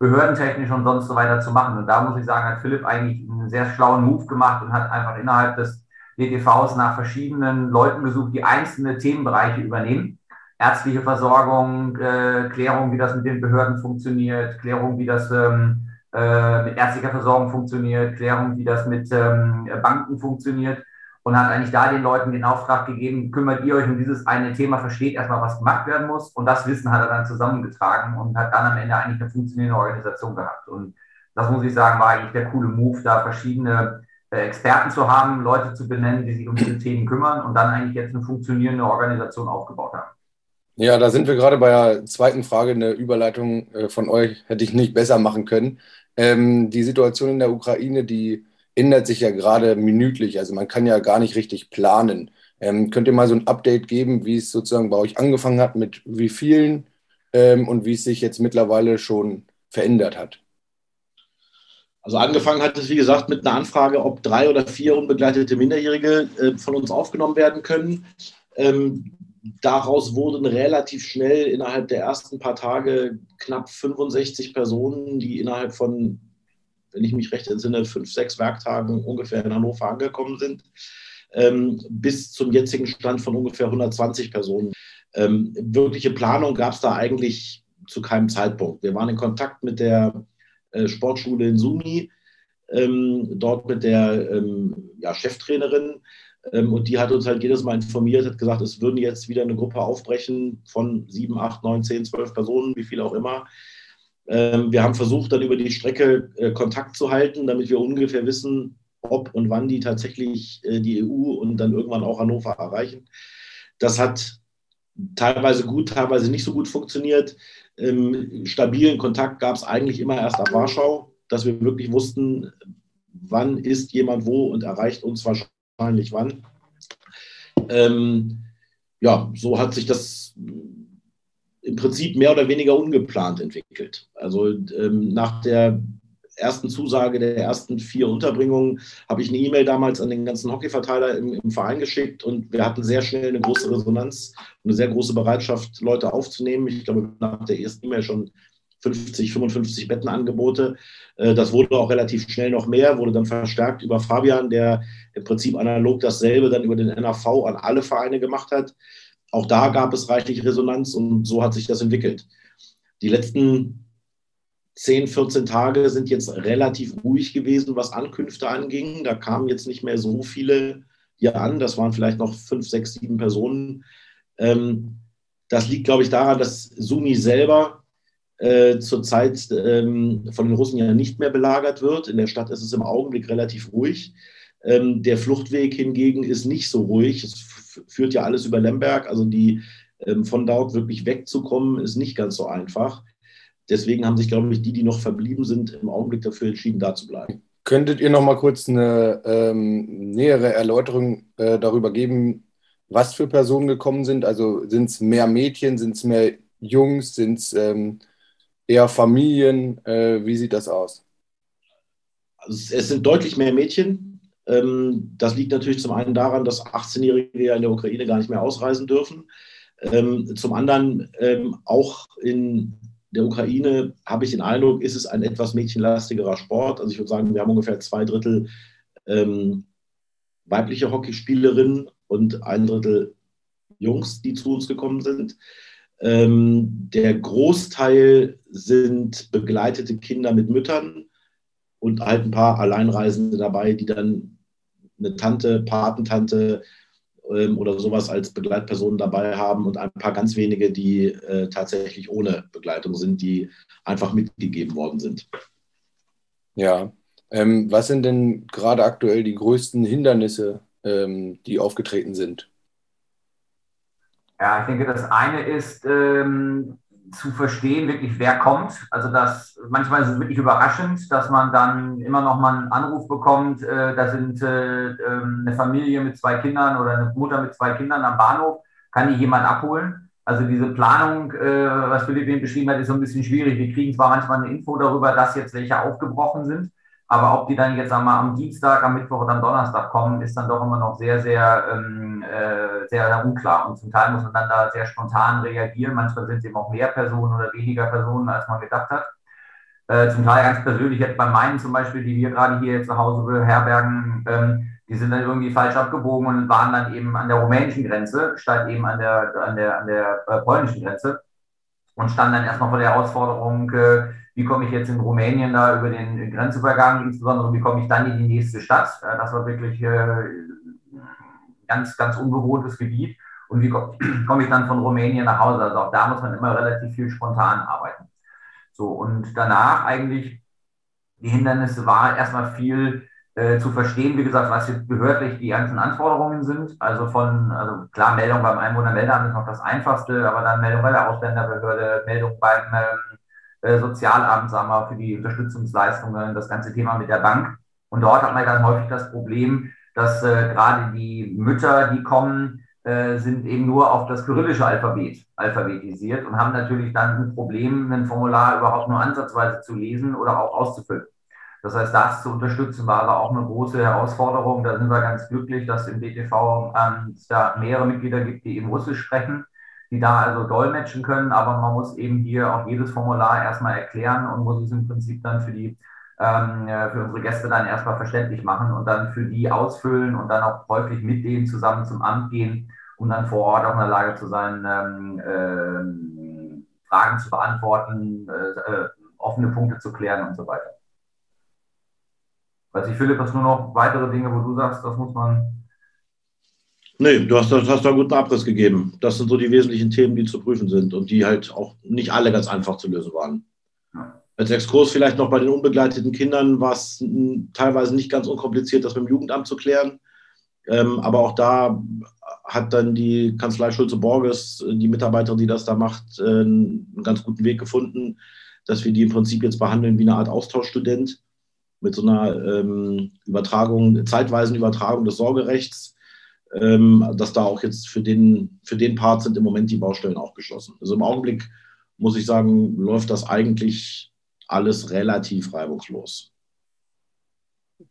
behördentechnisch und sonst so weiter zu machen. Und da muss ich sagen, hat Philipp eigentlich einen sehr schlauen Move gemacht und hat einfach innerhalb des DTVs nach verschiedenen Leuten gesucht, die einzelne Themenbereiche übernehmen. Ärztliche Versorgung, äh, Klärung, wie das mit den Behörden funktioniert, Klärung, wie das ähm, äh, mit ärztlicher Versorgung funktioniert, Klärung, wie das mit ähm, Banken funktioniert und hat eigentlich da den Leuten den Auftrag gegeben, kümmert ihr euch um dieses eine Thema, versteht erstmal, was gemacht werden muss und das Wissen hat er dann zusammengetragen und hat dann am Ende eigentlich eine funktionierende Organisation gehabt. Und das muss ich sagen, war eigentlich der coole Move, da verschiedene äh, Experten zu haben, Leute zu benennen, die sich um diese Themen kümmern und dann eigentlich jetzt eine funktionierende Organisation aufgebaut haben. Ja, da sind wir gerade bei der zweiten Frage. Eine Überleitung äh, von euch hätte ich nicht besser machen können. Ähm, die Situation in der Ukraine, die ändert sich ja gerade minütlich. Also man kann ja gar nicht richtig planen. Ähm, könnt ihr mal so ein Update geben, wie es sozusagen bei euch angefangen hat, mit wie vielen ähm, und wie es sich jetzt mittlerweile schon verändert hat? Also angefangen hat es, wie gesagt, mit einer Anfrage, ob drei oder vier unbegleitete Minderjährige äh, von uns aufgenommen werden können. Ähm, daraus wurden relativ schnell innerhalb der ersten paar Tage knapp 65 Personen, die innerhalb von, wenn ich mich recht entsinne, fünf, sechs Werktagen ungefähr in Hannover angekommen sind, ähm, bis zum jetzigen Stand von ungefähr 120 Personen. Ähm, wirkliche Planung gab es da eigentlich zu keinem Zeitpunkt. Wir waren in Kontakt mit der äh, Sportschule in Sumi, ähm, dort mit der ähm, ja, Cheftrainerin ähm, und die hat uns halt jedes Mal informiert, hat gesagt, es würden jetzt wieder eine Gruppe aufbrechen von sieben, acht, neun, zehn, zwölf Personen, wie viel auch immer. Ähm, wir haben versucht, dann über die Strecke äh, Kontakt zu halten, damit wir ungefähr wissen, ob und wann die tatsächlich äh, die EU und dann irgendwann auch Hannover erreichen. Das hat teilweise gut, teilweise nicht so gut funktioniert. Stabilen Kontakt gab es eigentlich immer erst ab Warschau, dass wir wirklich wussten, wann ist jemand wo und erreicht uns wahrscheinlich wahrscheinlich wann. Ähm, ja, so hat sich das im Prinzip mehr oder weniger ungeplant entwickelt. Also ähm, nach der ersten Zusage der ersten vier Unterbringungen habe ich eine E-Mail damals an den ganzen Hockeyverteiler im, im, Verein geschickt und wir hatten sehr schnell eine große Resonanz, eine sehr große Bereitschaft, Leute aufzunehmen. Ich glaube, nach der ersten E-Mail schon 50, 55 Bettenangebote. Äh, das wurde auch relativ schnell noch mehr, wurde dann verstärkt über Fabian, der im Prinzip analog dasselbe dann über den NAV an alle Vereine gemacht hat. Auch da gab es reichlich Resonanz und so hat sich das entwickelt. Die letzten 10, 14 Tage sind jetzt relativ ruhig gewesen, was Ankünfte anging. Da kamen jetzt nicht mehr so viele hier an. Das waren vielleicht noch fünf, sechs, sieben Personen. Ähm, das liegt, glaube ich, daran, dass Sumi selber äh, zurzeit ähm, von den Russen ja nicht mehr belagert wird. In der Stadt ist es im Augenblick relativ ruhig. Ähm, der Fluchtweg hingegen ist nicht so ruhig. Es führt ja alles über Lemberg. Also die ähm, von dort wirklich wegzukommen, ist nicht ganz so einfach. Deswegen haben sich, glaube ich, die, die noch verblieben sind, im Augenblick dafür entschieden, da zu bleiben. Könntet ihr noch mal kurz eine ähm, nähere Erläuterung äh, darüber geben, was für Personen gekommen sind? Also sind es mehr Mädchen, sind es mehr Jungs, sind es ähm, eher Familien? Äh, wie sieht das aus? Also es sind deutlich mehr Mädchen. Ähm, das liegt natürlich zum einen daran, dass 18-Jährige ja in der Ukraine gar nicht mehr ausreisen dürfen. Ähm, zum anderen ähm, auch in der Ukraine habe ich den Eindruck, ist es ein etwas mädchenlastigerer Sport. Also ich würde sagen, wir haben ungefähr zwei Drittel ähm, weibliche Hockeyspielerinnen und ein Drittel Jungs, die zu uns gekommen sind. Ähm, der Großteil sind begleitete Kinder mit Müttern und halt ein paar Alleinreisende dabei, die dann eine Tante, Patentante ähm, oder sowas als Begleitperson dabei haben und ein paar ganz wenige, die äh, tatsächlich ohne Begleitung sind, die einfach mitgegeben worden sind. Ja, ähm, was sind denn gerade aktuell die größten Hindernisse, ähm, die aufgetreten sind? Ja, ich denke, das eine ist ähm, zu verstehen, wirklich, wer kommt. Also das manchmal ist es wirklich überraschend, dass man dann immer noch mal einen Anruf bekommt, äh, da sind äh, äh, eine Familie mit zwei Kindern oder eine Mutter mit zwei Kindern am Bahnhof, kann die jemand abholen? Also diese Planung, äh, was Philipp eben beschrieben hat, ist so ein bisschen schwierig. Wir kriegen zwar manchmal eine Info darüber, dass jetzt welche aufgebrochen sind, aber ob die dann jetzt einmal am Dienstag, am Mittwoch oder am Donnerstag kommen, ist dann doch immer noch sehr, sehr, ähm, äh, sehr unklar. Und zum Teil muss man dann da sehr spontan reagieren. Manchmal sind es eben auch mehr Personen oder weniger Personen, als man gedacht hat. Äh, zum Teil ganz persönlich, jetzt bei meinen zum Beispiel, die wir gerade hier zu Hause beherbergen, ähm, die sind dann irgendwie falsch abgebogen und waren dann eben an der rumänischen Grenze, statt eben an der, an der, an der äh, polnischen Grenze und standen dann erstmal vor der Herausforderung, äh, wie komme ich jetzt in Rumänien da über den Grenzübergang, insbesondere wie komme ich dann in die nächste Stadt. Äh, das war wirklich äh, ganz, ganz unbewohntes Gebiet. Und wie *clears throat* komme ich dann von Rumänien nach Hause? Also auch da muss man immer relativ viel spontan arbeiten. So, und danach eigentlich, die Hindernisse war erstmal viel äh, zu verstehen, wie gesagt, was jetzt behördlich die ganzen Anforderungen sind. Also von, also klar, Meldung beim Einwohnermeldeamt ist noch das Einfachste, aber dann Meldung bei der Ausländerbehörde, Meldung beim ähm, äh, Sozialamt, sagen wir, für die Unterstützungsleistungen, das ganze Thema mit der Bank. Und dort hat man dann häufig das Problem, dass äh, gerade die Mütter, die kommen, äh, sind eben nur auf das kyrillische Alphabet alphabetisiert und haben natürlich dann ein Problem, ein Formular überhaupt nur ansatzweise zu lesen oder auch auszufüllen. Das heißt, das zu unterstützen war aber auch eine große Herausforderung. Da sind wir ganz glücklich, dass im BTV ähm, es da mehrere Mitglieder gibt, die eben Russisch sprechen, die da also dolmetschen können. Aber man muss eben hier auch jedes Formular erstmal erklären und muss es im Prinzip dann für die ähm, für unsere Gäste dann erstmal verständlich machen und dann für die ausfüllen und dann auch häufig mit denen zusammen zum Amt gehen, um dann vor Ort auch in der Lage zu sein, ähm, äh, Fragen zu beantworten, äh, äh, offene Punkte zu klären und so weiter. Weiß ich, Philipp, hast du nur noch weitere Dinge, wo du sagst, das muss man. Nee, du hast, hast da einen guten Abriss gegeben. Das sind so die wesentlichen Themen, die zu prüfen sind und die halt auch nicht alle ganz einfach zu lösen waren. Als Exkurs vielleicht noch bei den unbegleiteten Kindern war es teilweise nicht ganz unkompliziert, das mit dem Jugendamt zu klären. Ähm, aber auch da hat dann die Kanzlei Schulze-Borges, die Mitarbeiterin, die das da macht, äh, einen ganz guten Weg gefunden, dass wir die im Prinzip jetzt behandeln wie eine Art Austauschstudent mit so einer ähm, Übertragung, zeitweisen Übertragung des Sorgerechts, ähm, dass da auch jetzt für den, für den Part sind im Moment die Baustellen auch geschlossen. Also im Augenblick muss ich sagen, läuft das eigentlich alles relativ reibungslos.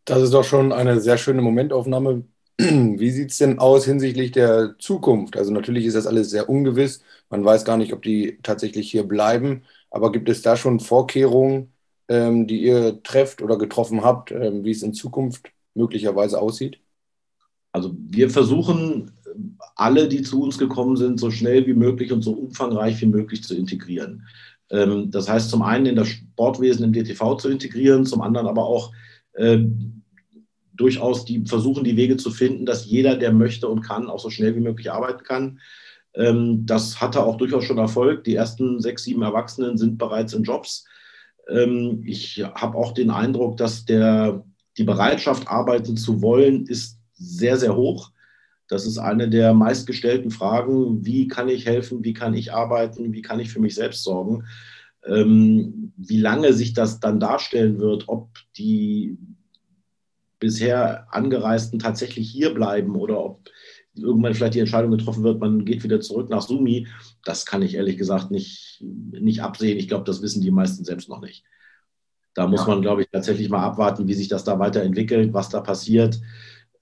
Das ist doch schon eine sehr schöne Momentaufnahme. Wie sieht es denn aus hinsichtlich der Zukunft? Also natürlich ist das alles sehr ungewiss. Man weiß gar nicht, ob die tatsächlich hier bleiben. Aber gibt es da schon Vorkehrungen, ähm, die ihr trefft oder getroffen habt, ähm, wie es in Zukunft möglicherweise aussieht? Also wir versuchen alle, die zu uns gekommen sind, so schnell wie möglich und so umfangreich wie möglich zu integrieren. Ähm, das heißt zum einen in das Sportwesen im DTV zu integrieren, zum anderen aber auch äh, durchaus die versuchen, die Wege zu finden, dass jeder, der möchte und kann, auch so schnell wie möglich arbeiten kann. Ähm, das hatte auch durchaus schon Erfolg. Die ersten sechs, sieben Erwachsenen sind bereits in Jobs. Ähm, ich habe auch den Eindruck, dass der, die Bereitschaft, arbeiten zu wollen, ist sehr, sehr hoch. Das ist eine der meistgestellten Fragen. Wie kann ich helfen? Wie kann ich arbeiten? Wie kann ich für mich selbst sorgen? Ähm, wie lange sich das dann darstellen wird, ob die bisher Angereisten tatsächlich hier bleiben oder ob irgendwann vielleicht die Entscheidung getroffen wird, man geht wieder zurück nach Sumi, das kann ich ehrlich gesagt nicht, nicht absehen. Ich glaube, das wissen die meisten selbst noch nicht. Da muss ja. man, glaube ich, tatsächlich mal abwarten, wie sich das da weiterentwickelt, was da passiert,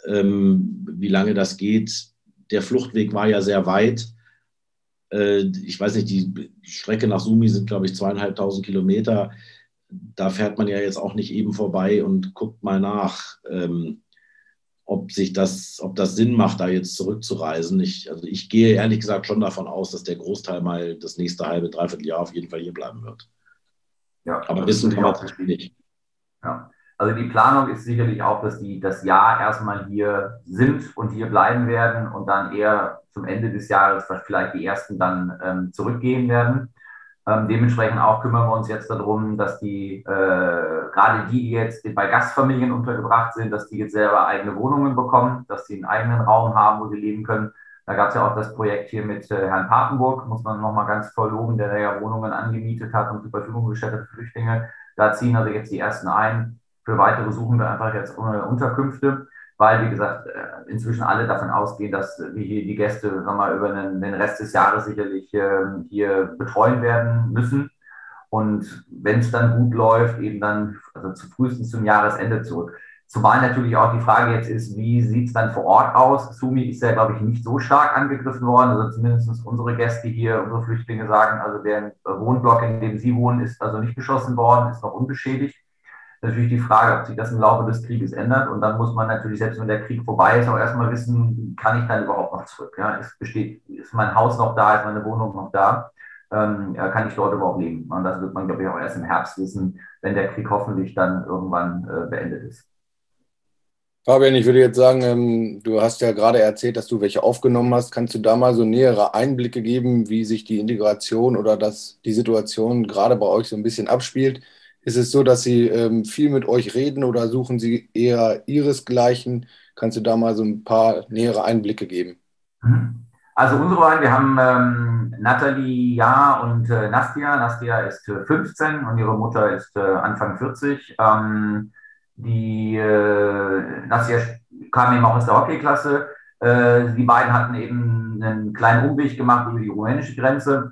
wie lange das geht. Der Fluchtweg war ja sehr weit. Äh, ich weiß nicht, die Strecke nach Sumi sind, glaube ich, zweieinhalbtausend Kilometer. Da fährt man ja jetzt auch nicht eben vorbei und guckt mal nach. Ähm, ob sich das, ob das Sinn macht, da jetzt zurückzureisen. Ich, also ich gehe ehrlich gesagt schon davon aus, dass der Großteil mal das nächste halbe, dreiviertel Jahr auf jeden Fall hier bleiben wird. Ja, aber wissen kann man es nicht. Ja. Also die Planung ist sicherlich auch, dass die das Jahr erstmal hier sind und hier bleiben werden und dann eher zum Ende des Jahres vielleicht die ersten dann ähm, zurückgehen werden. Ähm, dementsprechend auch kümmern wir uns jetzt darum, dass die, äh, gerade die, die jetzt bei Gastfamilien untergebracht sind, dass die jetzt selber eigene Wohnungen bekommen, dass sie einen eigenen Raum haben, wo sie leben können. Da gab es ja auch das Projekt hier mit äh, Herrn Papenburg, muss man nochmal ganz toll loben, der ja Wohnungen angemietet hat und zur Verfügung gestellt hat für Flüchtlinge. Da ziehen also jetzt die ersten ein. Für weitere suchen wir einfach jetzt Unterkünfte. weil, wie gesagt, äh, inzwischen alle davon ausgehen, dass wir hier die Gäste sagen wir, über den, den Rest des Jahres sicherlich ähm, hier betreuen werden müssen. Und wenn es dann gut läuft, eben dann also zu frühestens zum Jahresende zurück. Zumal natürlich auch die Frage jetzt ist, wie sieht es dann vor Ort aus? Sumi ist ja, glaube ich, nicht so stark angegriffen worden. Also zumindest unsere Gäste hier, unsere Flüchtlinge sagen, also der Wohnblock, in dem sie wohnen, ist also nicht geschossen worden, ist noch unbeschädigt. Natürlich die Frage, ob sich das im Laufe des Krieges ändert. Und dann muss man natürlich, selbst wenn der Krieg vorbei ist, auch erstmal wissen, kann ich dann überhaupt noch zurück? Ja, ist, besteht, ist mein Haus noch da, ist meine Wohnung noch da? Ähm, kann ich dort überhaupt leben? Und das wird man, glaube ich, auch erst im Herbst wissen, wenn der Krieg hoffentlich dann irgendwann äh, beendet ist. Fabian, ich würde jetzt sagen, ähm, du hast ja gerade erzählt, dass du welche aufgenommen hast. Kannst du da mal so nähere Einblicke geben, wie sich die Integration oder das, die Situation gerade bei euch so ein bisschen abspielt? Ist es so, dass sie ähm, viel mit euch reden oder suchen sie eher ihresgleichen? Kannst du da mal so ein paar nähere Einblicke geben? Mhm. Also unsere beiden, wir haben ähm, Nathalie Ja und äh, Nastia. Nastia ist äh, 15 und ihre Mutter ist äh, Anfang 40. Ähm, die äh, Nassia kam eben auch aus der Hockeyklasse. Äh, die beiden hatten eben einen kleinen Umweg gemacht über die rumänische Grenze.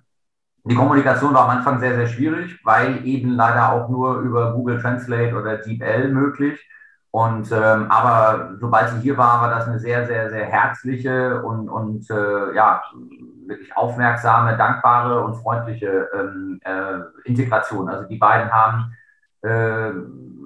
Die Kommunikation war am Anfang sehr, sehr schwierig, weil eben leider auch nur über Google Translate oder DeepL möglich. Und ähm, aber sobald sie hier war, war das eine sehr, sehr, sehr herzliche und, und äh, ja, wirklich aufmerksame, dankbare und freundliche ähm, äh, Integration. Also die beiden haben äh,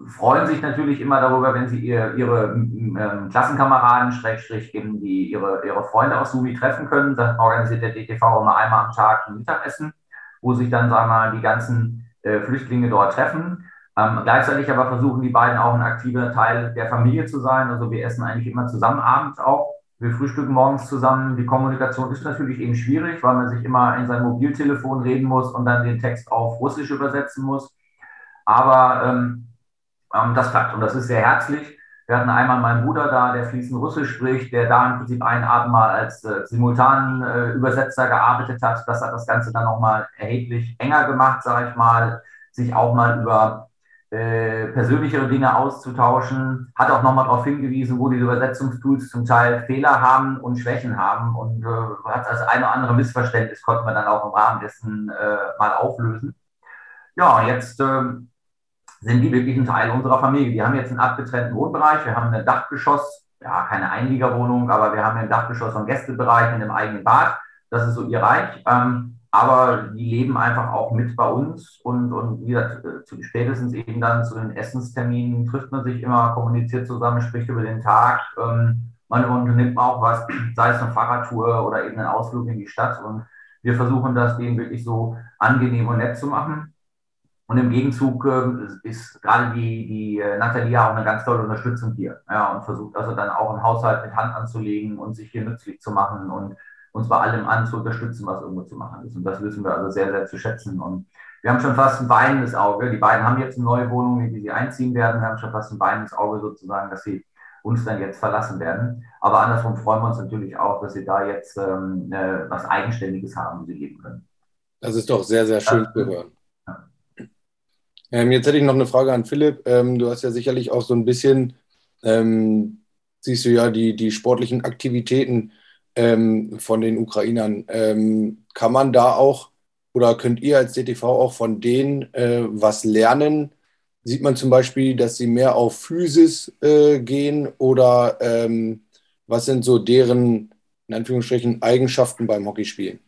freuen sich natürlich immer darüber, wenn sie ihr, ihre ähm, Klassenkameraden, Schrägstrich, eben die, ihre, ihre Freunde aus Sumi treffen können. Dann organisiert der DTV immer einmal am Tag ein Mittagessen, wo sich dann, sagen wir mal, die ganzen äh, Flüchtlinge dort treffen. Ähm, gleichzeitig aber versuchen die beiden auch ein aktiver Teil der Familie zu sein. Also wir essen eigentlich immer zusammen abends auch. Wir frühstücken morgens zusammen. Die Kommunikation ist natürlich eben schwierig, weil man sich immer in sein Mobiltelefon reden muss und dann den Text auf Russisch übersetzen muss. Aber ähm, ähm, das klappt und das ist sehr herzlich. Wir hatten einmal meinen Bruder da, der fließend Russisch spricht, der da im Prinzip einen Abend mal als äh, simultanen äh, Übersetzer gearbeitet hat. Das hat das Ganze dann nochmal erheblich enger gemacht, sage ich mal, sich auch mal über äh, persönlichere Dinge auszutauschen. Hat auch nochmal darauf hingewiesen, wo die Übersetzungstools zum Teil Fehler haben und Schwächen haben. Und äh, hat das eine oder andere Missverständnis, konnte man dann auch im Rahmen dessen äh, mal auflösen. Ja, jetzt ähm, sind die wirklich ein Teil unserer Familie. Die haben jetzt einen abgetrennten Wohnbereich. Wir haben ein Dachgeschoss, ja, keine Einliegerwohnung, aber wir haben ein Dachgeschoss und Gästebereich mit einem eigenen Bad. Das ist so ihr Reich. Ähm, aber die leben einfach auch mit bei uns und, und wie gesagt, äh, spätestens eben dann zu den Essensterminen trifft man sich immer, kommuniziert zusammen, spricht über den Tag. Ähm, man unternimmt auch was, *clears throat* sei es eine Fahrradtour oder eben einen Ausflug in die Stadt. Und wir versuchen das denen wirklich so angenehm und nett zu machen. Und im Gegenzug äh, ist gerade die, die äh, Natalia auch eine ganz tolle Unterstützung hier. Ja, und versucht also dann auch einen Haushalt mit Hand anzulegen und sich hier nützlich zu machen und uns bei allem an zu unterstützen, was irgendwo zu machen ist. Und das wissen wir also sehr, sehr zu schätzen. Und wir haben schon fast ein weinendes Auge. Die beiden haben jetzt eine neue Wohnung, in die sie einziehen werden. Wir haben schon fast ein weinendes Auge sozusagen, dass sie uns dann jetzt verlassen werden. Aber andersrum freuen wir uns natürlich auch, dass sie da jetzt ähm, äh, was Eigenständiges haben, sie geben können. Das ist doch sehr, sehr schön zu hören. Ähm, jetzt hätte ich noch eine Frage an Philipp. Ähm, du hast ja sicherlich auch so ein bisschen, ähm, siehst du ja die, die sportlichen Aktivitäten ähm, von den Ukrainern. Ähm, kann man da auch oder könnt ihr als DTV auch von denen äh, was lernen? Sieht man zum Beispiel, dass sie mehr auf Physis äh, gehen oder ähm, was sind so deren, in Anführungsstrichen, Eigenschaften beim Hockeyspielen?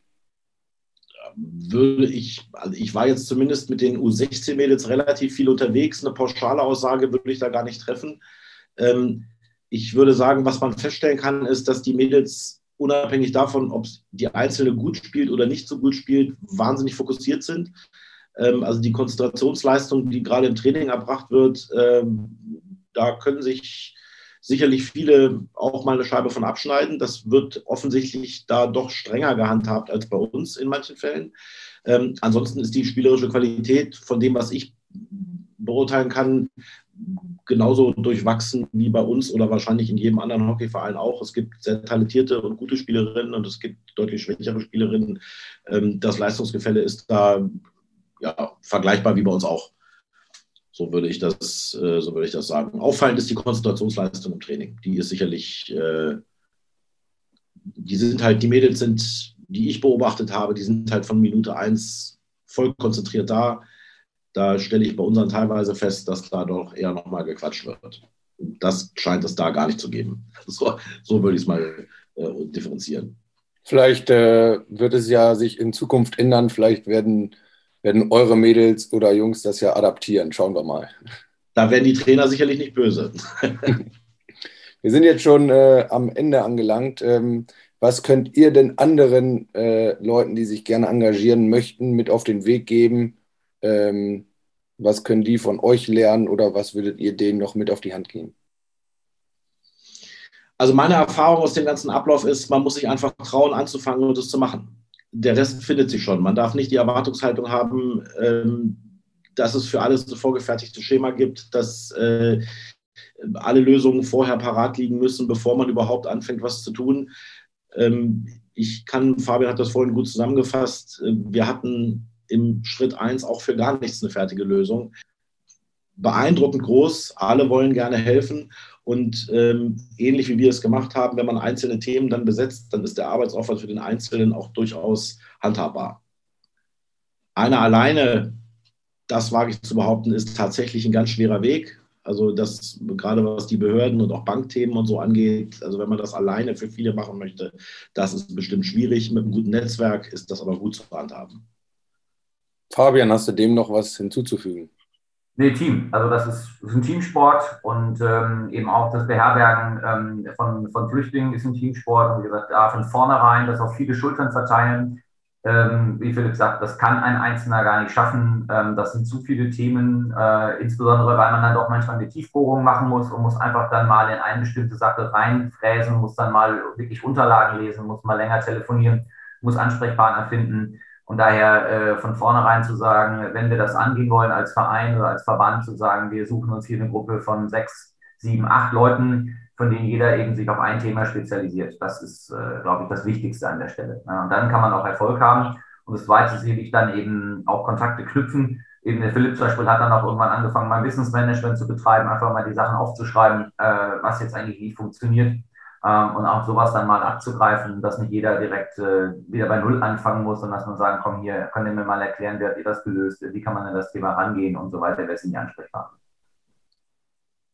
Würde ich, also ich war jetzt zumindest mit den U16-Mädels relativ viel unterwegs. Eine pauschale Aussage würde ich da gar nicht treffen. Ähm, ich würde sagen, was man feststellen kann, ist, dass die Mädels unabhängig davon, ob die Einzelne gut spielt oder nicht so gut spielt, wahnsinnig fokussiert sind. Ähm, also die Konzentrationsleistung, die gerade im Training erbracht wird, ähm, da können sich sicherlich viele auch mal eine Scheibe von abschneiden. Das wird offensichtlich da doch strenger gehandhabt als bei uns in manchen Fällen. Ähm, ansonsten ist die spielerische Qualität von dem, was ich beurteilen kann, genauso durchwachsen wie bei uns oder wahrscheinlich in jedem anderen Hockeyverein auch. Es gibt sehr talentierte und gute Spielerinnen und es gibt deutlich schwächere Spielerinnen. Ähm, das Leistungsgefälle ist da ja, vergleichbar wie bei uns auch. So würde ich das, äh, so würde ich das sagen. Auffallend ist die Konzentrationsleistung im Training. Die ist sicherlich, äh, die sind halt, die Mädels sind, die ich beobachtet habe, die sind halt von Minute 1 voll konzentriert da. Da stelle ich bei unseren teilweise fest, dass da doch eher nochmal gequatscht wird. Das scheint es da gar nicht zu geben. *laughs* So, so würde ich es mal äh, differenzieren. Vielleicht äh, wird es ja sich in Zukunft ändern. Vielleicht werden, werden eure Mädels oder Jungs das ja adaptieren. Schauen wir mal. Da werden die Trainer sicherlich nicht böse. *laughs* wir sind jetzt schon äh, am Ende angelangt. Ähm, was könnt ihr denn anderen äh, Leuten, die sich gerne engagieren möchten, mit auf den Weg geben? Ähm, was können die von euch lernen oder was würdet ihr denen noch mit auf die Hand geben? Also meine Erfahrung aus dem ganzen Ablauf ist, man muss sich einfach trauen, anzufangen und es zu machen. Der Rest findet sich schon. Man darf nicht die Erwartungshaltung haben, ähm, dass es für alles ein vorgefertigtes Schema gibt, dass äh, alle Lösungen vorher parat liegen müssen, bevor man überhaupt anfängt, was zu tun. Ähm, ich kann, Fabian hat das vorhin gut zusammengefasst, äh, wir hatten im Schritt 1 auch für gar nichts eine fertige Lösung. Beeindruckend groß, alle wollen gerne helfen und ähm, ähnlich wie wir es gemacht haben, wenn man einzelne Themen dann besetzt, dann ist der Arbeitsaufwand für den Einzelnen auch durchaus handhabbar. Einer alleine, das wage ich zu behaupten, ist tatsächlich ein ganz schwerer Weg. Also das gerade was die Behörden und auch Bankthemen und so angeht, also wenn man das alleine für viele machen möchte, das ist bestimmt schwierig. Mit einem guten Netzwerk ist das aber gut zu handhaben. Fabian, hast du dem noch was hinzuzufügen? Nee, Team. Also das ist, ist ein Teamsport und ähm, eben auch das Beherbergen ähm, von, von Flüchtlingen ist ein Teamsport. Und wie gesagt, da von vornherein das auf viele Schultern verteilen. Ähm, wie Philipp sagt, das kann ein Einzelner gar nicht schaffen. Ähm, das sind zu viele Themen, äh, insbesondere weil man dann doch manchmal eine Tiefbohrung machen muss und muss einfach dann mal in eine bestimmte Sache reinfräsen, muss dann mal wirklich Unterlagen lesen, muss mal länger telefonieren, muss Ansprechpartner finden. Und daher äh, von vornherein zu sagen, wenn wir das angehen wollen als Verein oder als Verband, zu sagen, wir suchen uns hier eine Gruppe von sechs, sieben, acht Leuten, von denen jeder eben sich auf ein Thema spezialisiert. Das ist, äh, glaube ich, das Wichtigste an der Stelle. Ja, und dann kann man auch Erfolg haben. Und das Zweite ist sicherlich dann eben auch Kontakte knüpfen. Eben der Philipp zum Beispiel hat dann auch irgendwann angefangen, mal Wissensmanagement zu betreiben, einfach mal die Sachen aufzuschreiben, äh, was jetzt eigentlich wie funktioniert ähm, und auch sowas dann mal abzugreifen, dass nicht jeder direkt äh, wieder bei Null anfangen muss, sondern dass man sagen, komm hier, könnt ihr mir mal erklären, wie habt ihr das gelöst, wie kann man an das Thema rangehen und so weiter, wer sind die Ansprechpartner.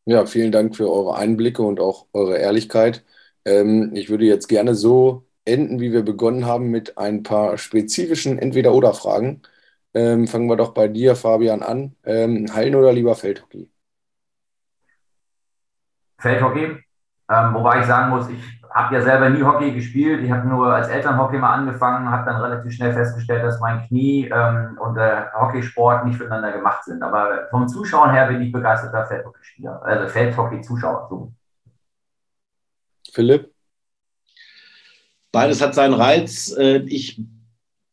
Ja, vielen Dank für eure Einblicke und auch eure Ehrlichkeit. Ähm, ich würde jetzt gerne so enden, wie wir begonnen haben, mit ein paar spezifischen Entweder-Oder-Fragen. Ähm, fangen wir doch bei dir, Fabian, an. Ähm, Hallen oder lieber Feldhockey? Feldhockey, ähm, wobei ich sagen muss, ich habe ja selber nie Hockey gespielt. Ich habe nur als Elternhockey mal angefangen, habe dann relativ schnell festgestellt, dass mein Knie ähm, und der Hockeysport nicht miteinander gemacht sind. Aber vom Zuschauen her bin ich begeisterter Feldhockey-Spieler, also Feldhockey-Zuschauer. So. Philipp? Beides hat seinen Reiz. Äh, ich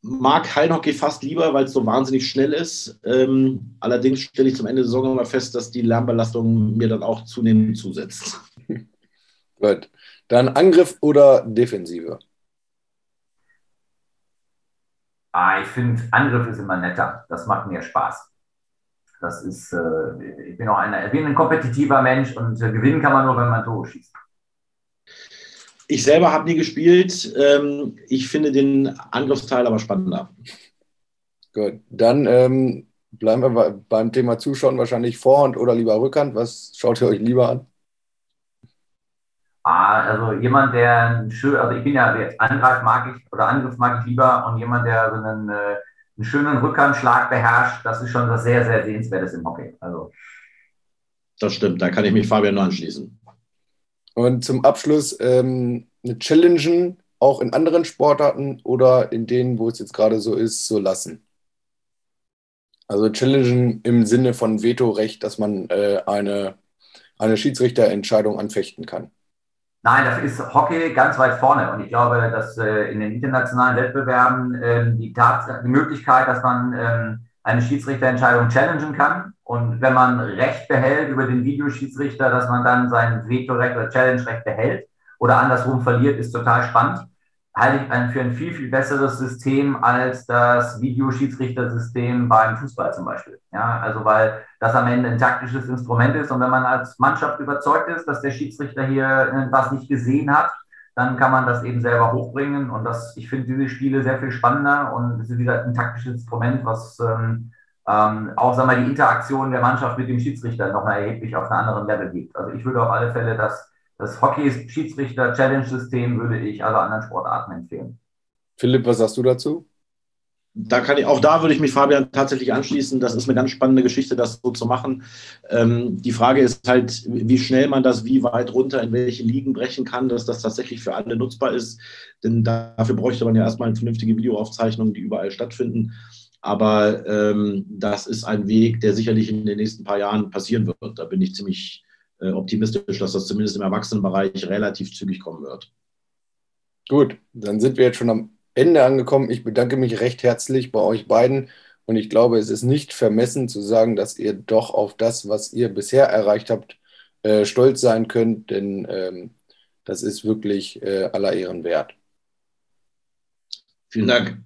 mag Hallenhockey fast lieber, weil es so wahnsinnig schnell ist. Ähm, allerdings stelle ich zum Ende der Saison immer fest, dass die Lärmbelastung mir dann auch zunehmend zusetzt. Gut. Dann Angriff oder Defensive? Ah, ich finde, Angriff ist immer netter. Das macht mir Spaß. Das ist, äh, ich bin auch einer, ich bin ein kompetitiver Mensch und äh, gewinnen kann man nur, wenn man Tore schießt. Ich selber habe nie gespielt. Ähm, ich finde den Angriffsteil aber spannender. Gut, dann ähm, bleiben wir beim Thema Zuschauen wahrscheinlich Vorhand oder lieber Rückhand. Was schaut ihr euch lieber an? Ah, also jemand, der schön, also ich bin ja jetzt Angriff mag ich oder Angriff mag ich lieber und jemand, der so einen, äh, einen schönen Rückhandschlag beherrscht, das ist schon was sehr, sehr Sehenswertes im Hockey. Also. Das stimmt, da kann ich mich Fabian nur anschließen. Und zum Abschluss ähm, eine Challengen auch in anderen Sportarten oder in denen, wo es jetzt gerade so ist, so lassen? Also Challengen im Sinne von Vetorecht, dass man äh, eine, eine Schiedsrichterentscheidung anfechten kann. Nein, das ist Hockey ganz weit vorne. Und ich glaube, dass äh, in den internationalen Wettbewerben äh, die, Tat, die Möglichkeit, dass man äh, eine Schiedsrichterentscheidung challengen kann und wenn man Recht behält über den Videoschiedsrichter, dass man dann sein Vetorecht oder Challenge-Recht behält oder andersrum verliert, ist total spannend. Halte ich ein, für ein viel, viel besseres System als das Videoschiedsrichtersystem beim Fußball zum Beispiel. Ja, also weil das am Ende ein taktisches Instrument ist und wenn man als Mannschaft überzeugt ist, dass der Schiedsrichter hier was nicht gesehen hat, dann kann man das eben selber hochbringen und das, ich finde diese Spiele sehr viel spannender und es ist wieder ein taktisches Instrument, was ähm, ähm, auch sagen wir, die Interaktion der Mannschaft mit dem Schiedsrichter nochmal erheblich auf einen anderen Level gibt. Also ich würde auf alle Fälle das das Hockey-Schiedsrichter-Challenge-System würde ich alle anderen Sportarten empfehlen. Philipp, was sagst du dazu? Da kann ich, auch da würde ich mich Fabian tatsächlich anschließen. Das ist eine ganz spannende Geschichte, das so zu machen. Ähm, die Frage ist halt, wie schnell man das wie weit runter in welche Ligen brechen kann, dass das tatsächlich für alle nutzbar ist. Denn dafür bräuchte man ja erstmal eine vernünftige Videoaufzeichnung, die überall stattfinden. Aber ähm, das ist ein Weg, der sicherlich in den nächsten paar Jahren passieren wird. Da bin ich ziemlich äh, optimistisch, dass das zumindest im Erwachsenenbereich relativ zügig kommen wird. Gut, dann sind wir jetzt schon am Ende angekommen. Ich bedanke mich recht herzlich bei euch beiden und ich glaube, es ist nicht vermessen zu sagen, dass ihr doch auf das, was ihr bisher erreicht habt, äh, stolz sein könnt, denn ähm, das ist wirklich äh, aller Ehren wert. Vielen Dank.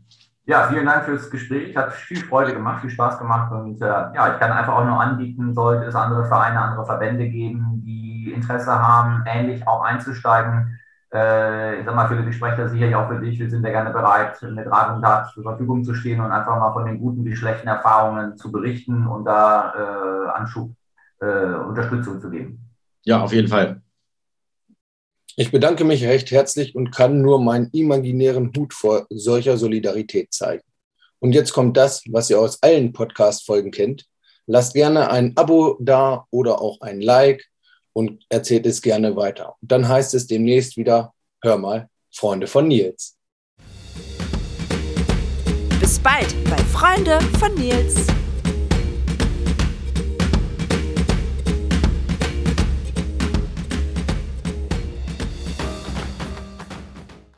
Ja, vielen Dank fürs Gespräch. Hat viel Freude gemacht, viel Spaß gemacht. Und äh, ja, ich kann einfach auch nur anbieten, sollte es andere Vereine, andere Verbände geben, die Interesse haben, ähnlich auch einzusteigen. Äh, ich sag mal, ich spreche da sicherlich auch für dich. Wir sind ja gerne bereit, mit Rat und Tat zur Verfügung zu stehen und einfach mal von den guten wie schlechten Erfahrungen zu berichten und da äh, Anschub, äh, Unterstützung zu geben. Ja, auf jeden Fall. Ich bedanke mich recht herzlich und kann nur meinen imaginären Hut vor solcher Solidarität zeigen. Und jetzt kommt das, was ihr aus allen Podcast-Folgen kennt. Lasst gerne ein Abo da oder auch ein Like und erzählt es gerne weiter. Und dann heißt es demnächst wieder, hör mal, Freunde von Nils. Bis bald bei Freunde von Nils.